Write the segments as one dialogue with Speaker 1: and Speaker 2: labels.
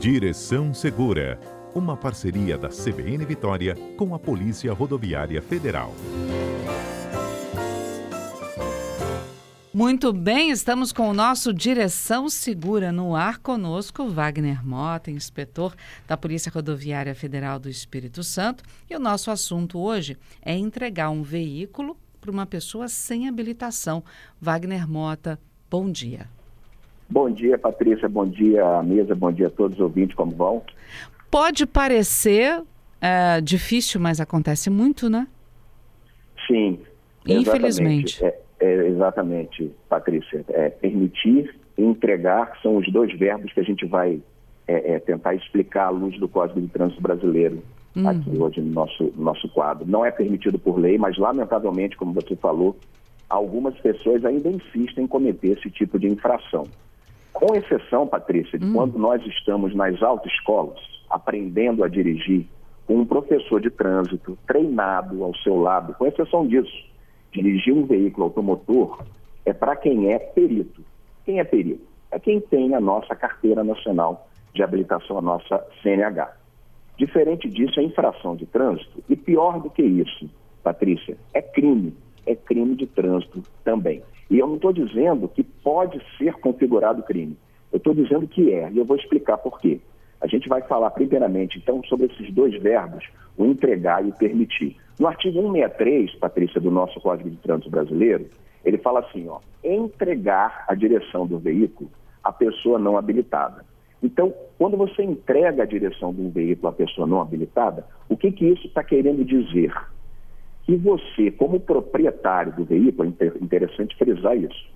Speaker 1: Direção Segura, uma parceria da CBN Vitória com a Polícia Rodoviária Federal.
Speaker 2: Muito bem, estamos com o nosso Direção Segura no ar conosco, Wagner Mota, inspetor da Polícia Rodoviária Federal do Espírito Santo. E o nosso assunto hoje é entregar um veículo para uma pessoa sem habilitação. Wagner Mota, bom dia.
Speaker 3: Bom dia, Patrícia. Bom dia, mesa. Bom dia a todos os ouvintes. Como vão?
Speaker 2: Pode parecer é, difícil, mas acontece muito, né?
Speaker 3: Sim.
Speaker 2: Infelizmente.
Speaker 3: É, é, exatamente, Patrícia. É, permitir e entregar são os dois verbos que a gente vai é, é, tentar explicar à luz do Código de Trânsito Brasileiro uhum. aqui hoje no nosso, nosso quadro. Não é permitido por lei, mas lamentavelmente, como você falou, algumas pessoas ainda insistem em cometer esse tipo de infração. Com exceção, Patrícia, de uhum. quando nós estamos nas autoescolas aprendendo a dirigir com um professor de trânsito treinado ao seu lado, com exceção disso, dirigir um veículo automotor é para quem é perito. Quem é perito? É quem tem a nossa carteira nacional de habilitação, a nossa CNH. Diferente disso, é infração de trânsito. E pior do que isso, Patrícia, é crime. É crime de trânsito também. E eu não estou dizendo que pode ser configurado crime. Eu estou dizendo que é. E eu vou explicar por quê. A gente vai falar primeiramente, então, sobre esses dois verbos, o entregar e o permitir. No artigo 163, Patrícia, do nosso Código de Trânsito Brasileiro, ele fala assim, ó, entregar a direção do veículo à pessoa não habilitada. Então, quando você entrega a direção de um veículo à pessoa não habilitada, o que, que isso está querendo dizer? Que você, como proprietário do veículo, é interessante frisar isso,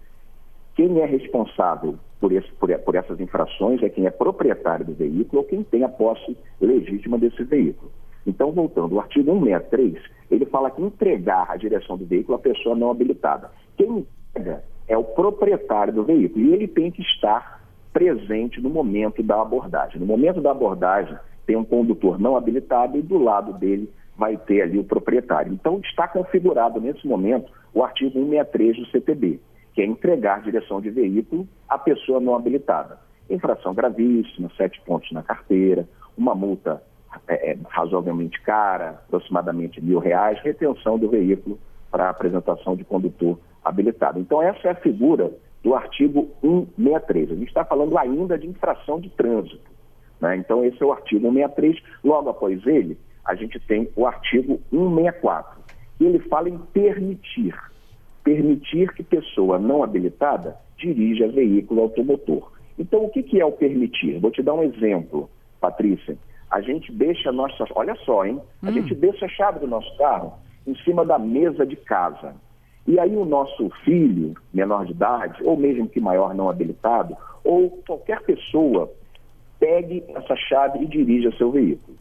Speaker 3: quem é responsável por, esse, por, por essas infrações é quem é proprietário do veículo ou quem tem a posse legítima desse veículo. Então, voltando, o artigo 163, ele fala que entregar a direção do veículo à pessoa não habilitada. Quem entrega é o proprietário do veículo e ele tem que estar presente no momento da abordagem. No momento da abordagem, tem um condutor não habilitado e do lado dele vai ter ali o proprietário. Então, está configurado nesse momento o artigo 163 do CTB, que é entregar direção de veículo à pessoa não habilitada. Infração gravíssima, sete pontos na carteira, uma multa é, é, razoavelmente cara, aproximadamente mil reais, retenção do veículo para apresentação de condutor habilitado. Então, essa é a figura do artigo 163. A gente está falando ainda de infração de trânsito. Né? Então, esse é o artigo 163. Logo após ele, a gente tem o artigo 164. E ele fala em permitir. Permitir que pessoa não habilitada dirija veículo automotor. Então, o que, que é o permitir? Vou te dar um exemplo, Patrícia a gente deixa a nossa. Olha só, hein? A hum. gente deixa a chave do nosso carro em cima da mesa de casa. E aí o nosso filho, menor de idade, ou mesmo que maior não habilitado, ou qualquer pessoa, pegue essa chave e dirija seu veículo.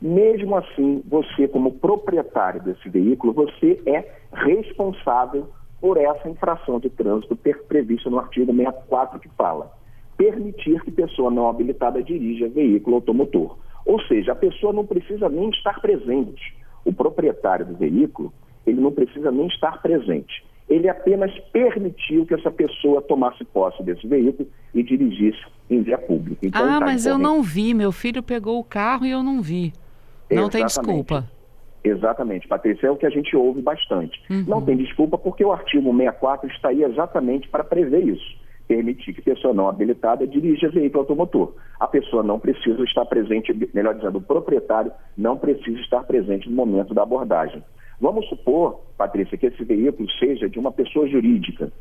Speaker 3: Mesmo assim, você, como proprietário desse veículo, você é responsável por essa infração de trânsito prevista no artigo 64 que fala permitir que pessoa não habilitada dirija veículo automotor. Ou seja, a pessoa não precisa nem estar presente. O proprietário do veículo, ele não precisa nem estar presente. Ele apenas permitiu que essa pessoa tomasse posse desse veículo e dirigisse em via pública.
Speaker 2: Então, ah, tá mas eu não vi. Meu filho pegou o carro e eu não vi. Não Exatamente. tem desculpa.
Speaker 3: Exatamente, Patrícia, é o que a gente ouve bastante. Uhum. Não tem desculpa porque o artigo 64 está aí exatamente para prever isso permitir que pessoa não habilitada dirija veículo automotor. A pessoa não precisa estar presente, melhor dizendo, o proprietário não precisa estar presente no momento da abordagem. Vamos supor, Patrícia, que esse veículo seja de uma pessoa jurídica.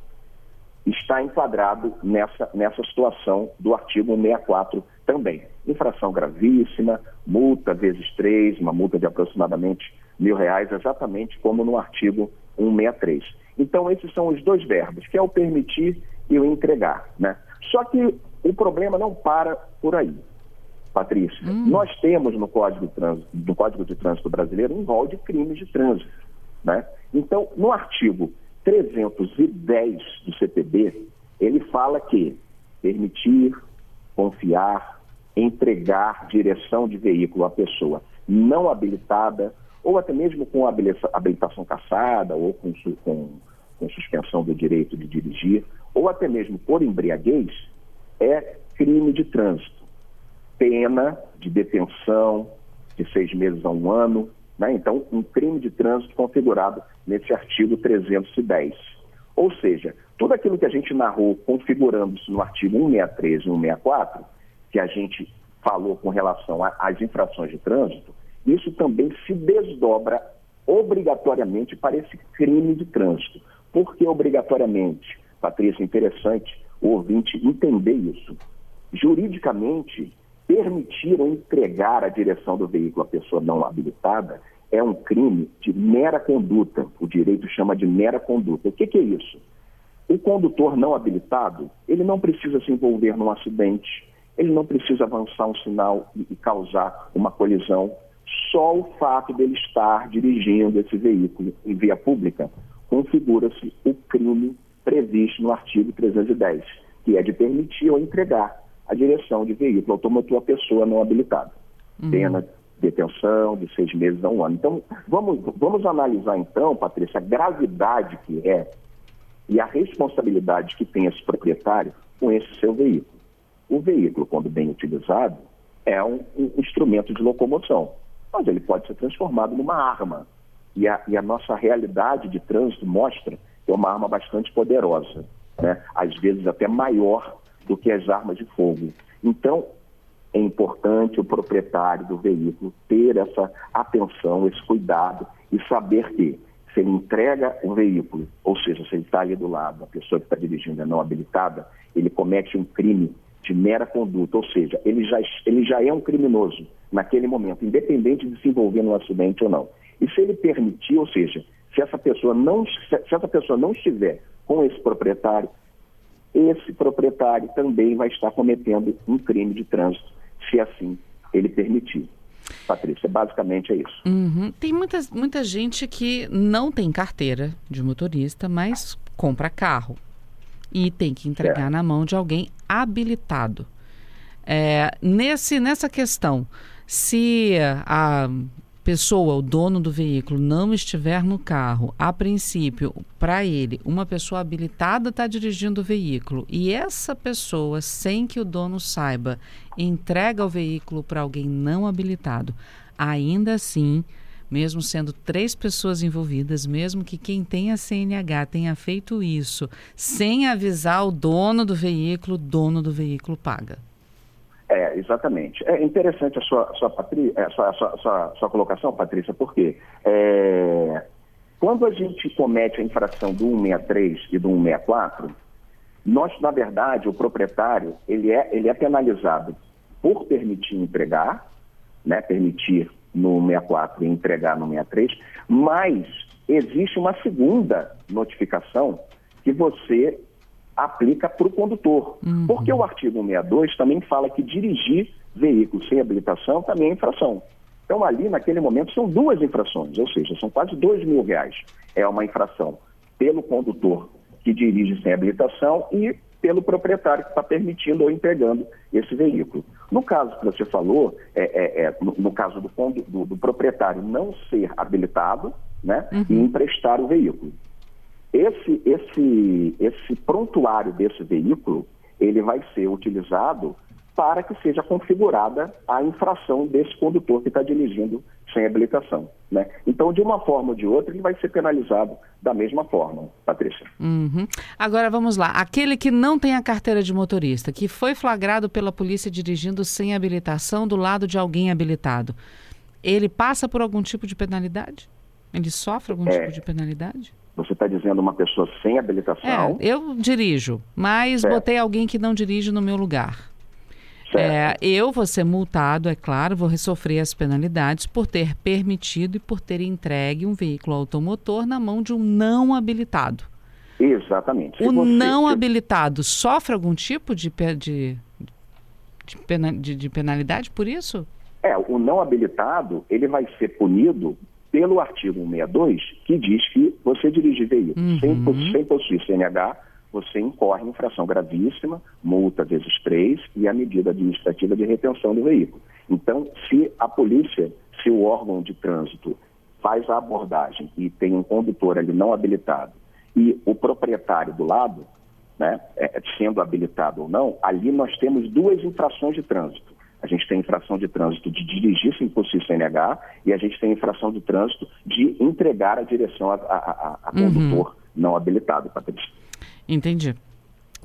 Speaker 3: Está enquadrado nessa, nessa situação do artigo 164 também. Infração gravíssima, multa vezes três, uma multa de aproximadamente mil reais, exatamente como no artigo 163. Então, esses são os dois verbos, que é o permitir e o entregar. Né? Só que o problema não para por aí, Patrícia. Hum. Nós temos no Código, de Trânsito, no Código de Trânsito Brasileiro um rol de crimes de trânsito. Né? Então, no artigo 310 do CPB, ele fala que permitir, confiar, entregar direção de veículo à pessoa não habilitada, ou até mesmo com habilitação caçada, ou com, com, com suspensão do direito de dirigir, ou até mesmo por embriaguez, é crime de trânsito. pena de detenção de seis meses a um ano. Né? Então, um crime de trânsito configurado nesse artigo 310. Ou seja, tudo aquilo que a gente narrou configurando-se no artigo 163 e 164, que a gente falou com relação às infrações de trânsito, isso também se desdobra obrigatoriamente para esse crime de trânsito. Por que obrigatoriamente? Patrícia, interessante o ouvinte entender isso. Juridicamente, permitir ou entregar a direção do veículo à pessoa não habilitada é um crime de mera conduta. O direito chama de mera conduta. O que, que é isso? O condutor não habilitado, ele não precisa se envolver num acidente, ele não precisa avançar um sinal e, causar uma colisão. Só o fato dele estar dirigindo esse veículo em via pública configura-se o crime previsto no artigo 310, que é de permitir ou entregar a direção de veículo automotor à pessoa não habilitada. Uhum. Pena detenção de seis meses a um ano. Então, vamos, vamos analisar então, Patrícia, a gravidade que é e a responsabilidade que tem esse proprietário com esse seu veículo. O veículo, quando bem utilizado, é um, um instrumento de locomoção, mas ele pode ser transformado numa arma. E a, e a nossa realidade de trânsito mostra que é uma arma bastante poderosa, né? às vezes até maior do que as armas de fogo. Então, é importante o proprietário do veículo ter essa atenção, esse cuidado e saber que se ele entrega o veículo, ou seja, se ele está ali do lado, a pessoa que está dirigindo é não habilitada, ele comete um crime de mera conduta, ou seja, ele já, ele já é um criminoso naquele momento, independente de se envolver num acidente ou não. E se ele permitir, ou seja, se essa pessoa não, se essa pessoa não estiver com esse proprietário, esse proprietário também vai estar cometendo um crime de trânsito, se assim ele permitir. Patrícia, basicamente é isso.
Speaker 2: Uhum. Tem muita, muita gente que não tem carteira de motorista, mas compra carro e tem que entregar é. na mão de alguém habilitado. É, nesse, nessa questão, se a pessoa, o dono do veículo, não estiver no carro, a princípio, para ele, uma pessoa habilitada está dirigindo o veículo e essa pessoa, sem que o dono saiba, entrega o veículo para alguém não habilitado, ainda assim, mesmo sendo três pessoas envolvidas, mesmo que quem tenha CNH tenha feito isso sem avisar o dono do veículo, o dono do veículo paga.
Speaker 3: Exatamente. É interessante a sua, sua, Patri... é, sua, sua, sua, sua colocação, Patrícia, porque é... quando a gente comete a infração do 163 e do 164, nós, na verdade, o proprietário, ele é, ele é penalizado por permitir entregar, né, permitir no 64 e entregar no 63, mas existe uma segunda notificação que você aplica para o condutor. Uhum. Porque o artigo 162 também fala que dirigir veículo sem habilitação também é infração. Então, ali, naquele momento, são duas infrações, ou seja, são quase dois mil reais. É uma infração pelo condutor que dirige sem habilitação e pelo proprietário que está permitindo ou entregando esse veículo. No caso que você falou, é, é, é no, no, caso do, do, do, proprietário não ser habilitado né, uhum. e emprestar o veículo. Esse, esse, esse prontuário desse veículo, ele vai ser utilizado para que seja configurada a infração desse condutor que está dirigindo sem habilitação. Né? Então, de uma forma ou de outra, ele vai ser penalizado da mesma forma, Patrícia.
Speaker 2: Uhum. Agora vamos lá. Aquele que não tem a carteira de motorista, que foi flagrado pela polícia dirigindo sem habilitação do lado de alguém habilitado, ele passa por algum tipo de penalidade? Ele sofre algum é, tipo de penalidade?
Speaker 3: Você está dizendo uma pessoa sem habilitação?
Speaker 2: É, eu dirijo, mas certo. botei alguém que não dirige no meu lugar. É, eu vou ser multado, é claro, vou sofrer as penalidades por ter permitido e por ter entregue um veículo automotor na mão de um não habilitado.
Speaker 3: Exatamente.
Speaker 2: o você... não habilitado sofre algum tipo de, de, de, pena, de, de penalidade por isso?
Speaker 3: É, o não habilitado, ele vai ser punido pelo artigo 162, que diz que você dirige veículo uhum. sem, sem possuir CNH, você incorre em infração gravíssima, multa vezes três e a medida administrativa de retenção do veículo. Então, se a polícia, se o órgão de trânsito faz a abordagem e tem um condutor ali não habilitado e o proprietário do lado, né, é, sendo habilitado ou não, ali nós temos duas infrações de trânsito. A gente tem infração de trânsito de dirigir sem possuir CNH e a gente tem infração de trânsito de entregar a direção a, a, a uhum. condutor não habilitado, Patrícia.
Speaker 2: Entendi.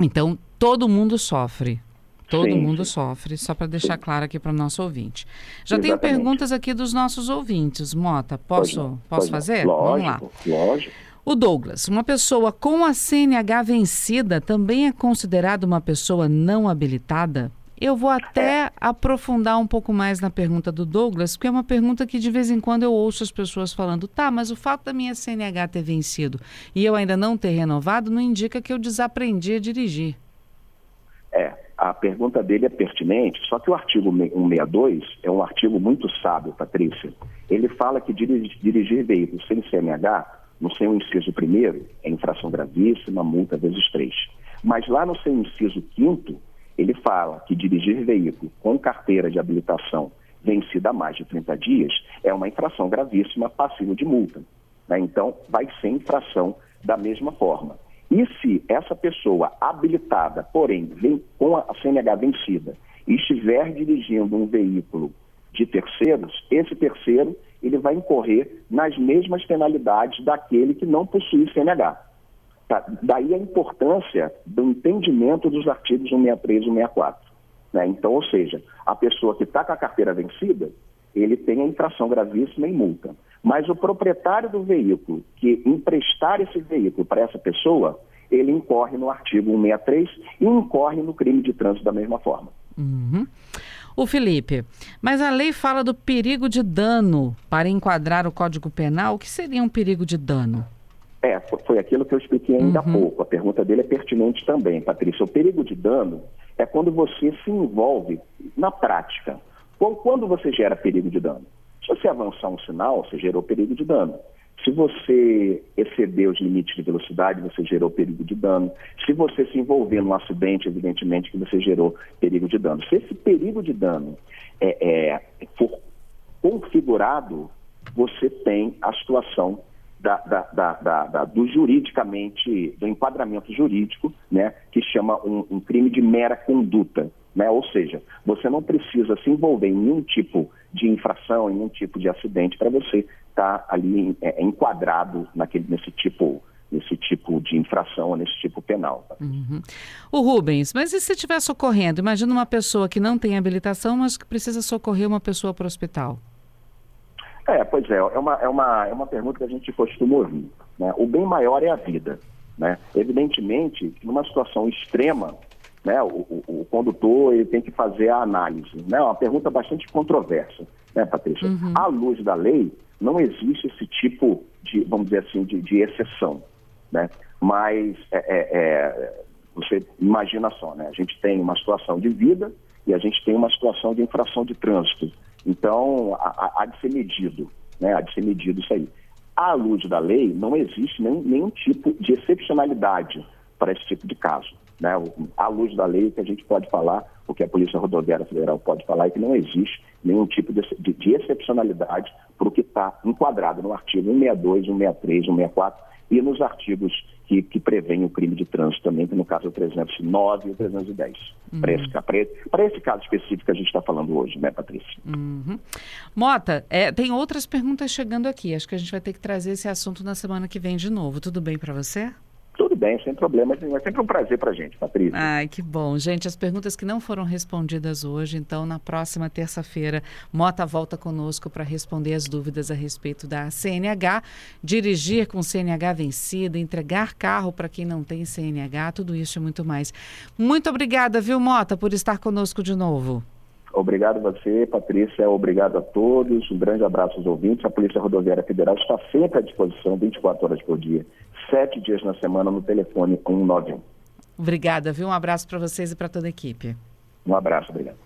Speaker 2: Então, todo mundo sofre. Todo sim, mundo sim. sofre, só para deixar sim. claro aqui para o nosso ouvinte. Já Exatamente. tem perguntas aqui dos nossos ouvintes. Mota, posso, posso fazer?
Speaker 3: Lógico, Vamos lá. Lógico.
Speaker 2: O Douglas, uma pessoa com a CNH vencida também é considerada uma pessoa não habilitada? Eu vou até é. aprofundar um pouco mais na pergunta do Douglas, porque é uma pergunta que de vez em quando eu ouço as pessoas falando: tá, mas o fato da minha CNH ter vencido e eu ainda não ter renovado não indica que eu desaprendi a dirigir.
Speaker 3: É, a pergunta dele é pertinente, só que o artigo 162 é um artigo muito sábio, Patrícia. Ele fala que dirigir, dirigir veículos sem CNH, no seu inciso primeiro, é infração gravíssima, multa vezes três. Mas lá no seu inciso quinto, ele fala que dirigir veículo com carteira de habilitação vencida há mais de 30 dias é uma infração gravíssima, passiva de multa. Né? Então, vai ser infração da mesma forma. E se essa pessoa habilitada, porém, vem com a CNH vencida, e estiver dirigindo um veículo de terceiros, esse terceiro ele vai incorrer nas mesmas penalidades daquele que não possui CNH. Tá? Daí a importância do entendimento dos artigos 163 e 164. Né? Então, ou seja, a pessoa que está com a carteira vencida, ele tem a infração gravíssima em multa. Mas o proprietário do veículo que emprestar esse veículo para essa pessoa, ele incorre no artigo 163 e incorre no crime de trânsito da mesma forma.
Speaker 2: Uhum. O Felipe, mas a lei fala do perigo de dano para enquadrar o Código Penal. O que seria um perigo de dano?
Speaker 3: É, foi aquilo que eu expliquei ainda há uhum. pouco. A pergunta dele é pertinente também, Patrícia. O perigo de dano é quando você se envolve na prática. Quando você gera perigo de dano? Se você avançar um sinal, você gerou perigo de dano. Se você exceder os limites de velocidade, você gerou perigo de dano. Se você se envolver num acidente, evidentemente que você gerou perigo de dano. Se esse perigo de dano é, é, for configurado, você tem a situação da, da, da, do juridicamente, do enquadramento jurídico, né, que chama um, um crime de mera conduta. Né? Ou seja, você não precisa se envolver em nenhum tipo de infração, em nenhum tipo de acidente para você estar tá ali é, enquadrado naquele, nesse tipo nesse tipo de infração, nesse tipo penal. Tá?
Speaker 2: Uhum. O Rubens, mas e se estiver socorrendo? Imagina uma pessoa que não tem habilitação, mas que precisa socorrer uma pessoa para o hospital.
Speaker 3: É, pois é, é uma, é, uma, é uma pergunta que a gente costuma ouvir. Né? O bem maior é a vida. Né? Evidentemente, numa situação extrema, né, o, o, o, condutor ele tem que fazer a análise. Né? É uma pergunta bastante controversa, né, Patrícia? Uhum. À luz da lei, não existe esse tipo de, vamos dizer assim, de, de exceção. Né? Mas é, é, é, você imagina só, né? a gente tem uma situação de vida e a gente tem uma situação de infração de trânsito. Então, há, de ser medido, né? há de ser medido isso aí. À luz da lei, não existe nenhum, nenhum tipo de excepcionalidade para esse tipo de caso né, à luz da lei, que a gente pode falar, o que a Polícia Rodoviária Federal pode falar, é que não existe nenhum tipo de, de, de excepcionalidade para o que está enquadrado no artigo 162, 163, 164 e nos artigos que, que prevêem o crime de trânsito também, que no caso é o 309 e o 310. Uhum. Para esse, esse, caso específico que a gente está falando hoje, né, Patrícia?
Speaker 2: Uhum. Mota, é, tem outras perguntas chegando aqui. Acho que a gente vai ter que trazer esse assunto na semana que vem de novo. Tudo bem para você?
Speaker 3: Tudo bem, sem problema É sempre um prazer para a gente, Patrícia.
Speaker 2: Ai, que bom. Gente, as perguntas que não foram respondidas hoje, então na próxima terça-feira, Mota volta conosco para responder as dúvidas a respeito da CNH, dirigir com CNH vencida, entregar carro para quem não tem CNH, tudo isso e muito mais. Muito obrigada, viu, Mota, por estar conosco de novo.
Speaker 3: Obrigado a você, Patrícia. Obrigado a todos. Um grande abraço aos ouvintes. A Polícia Rodoviária Federal está sempre à disposição, 24 horas por dia, sete dias na semana, no telefone 191.
Speaker 2: Obrigada, viu? Um abraço para vocês e para toda a equipe.
Speaker 3: Um abraço, obrigado.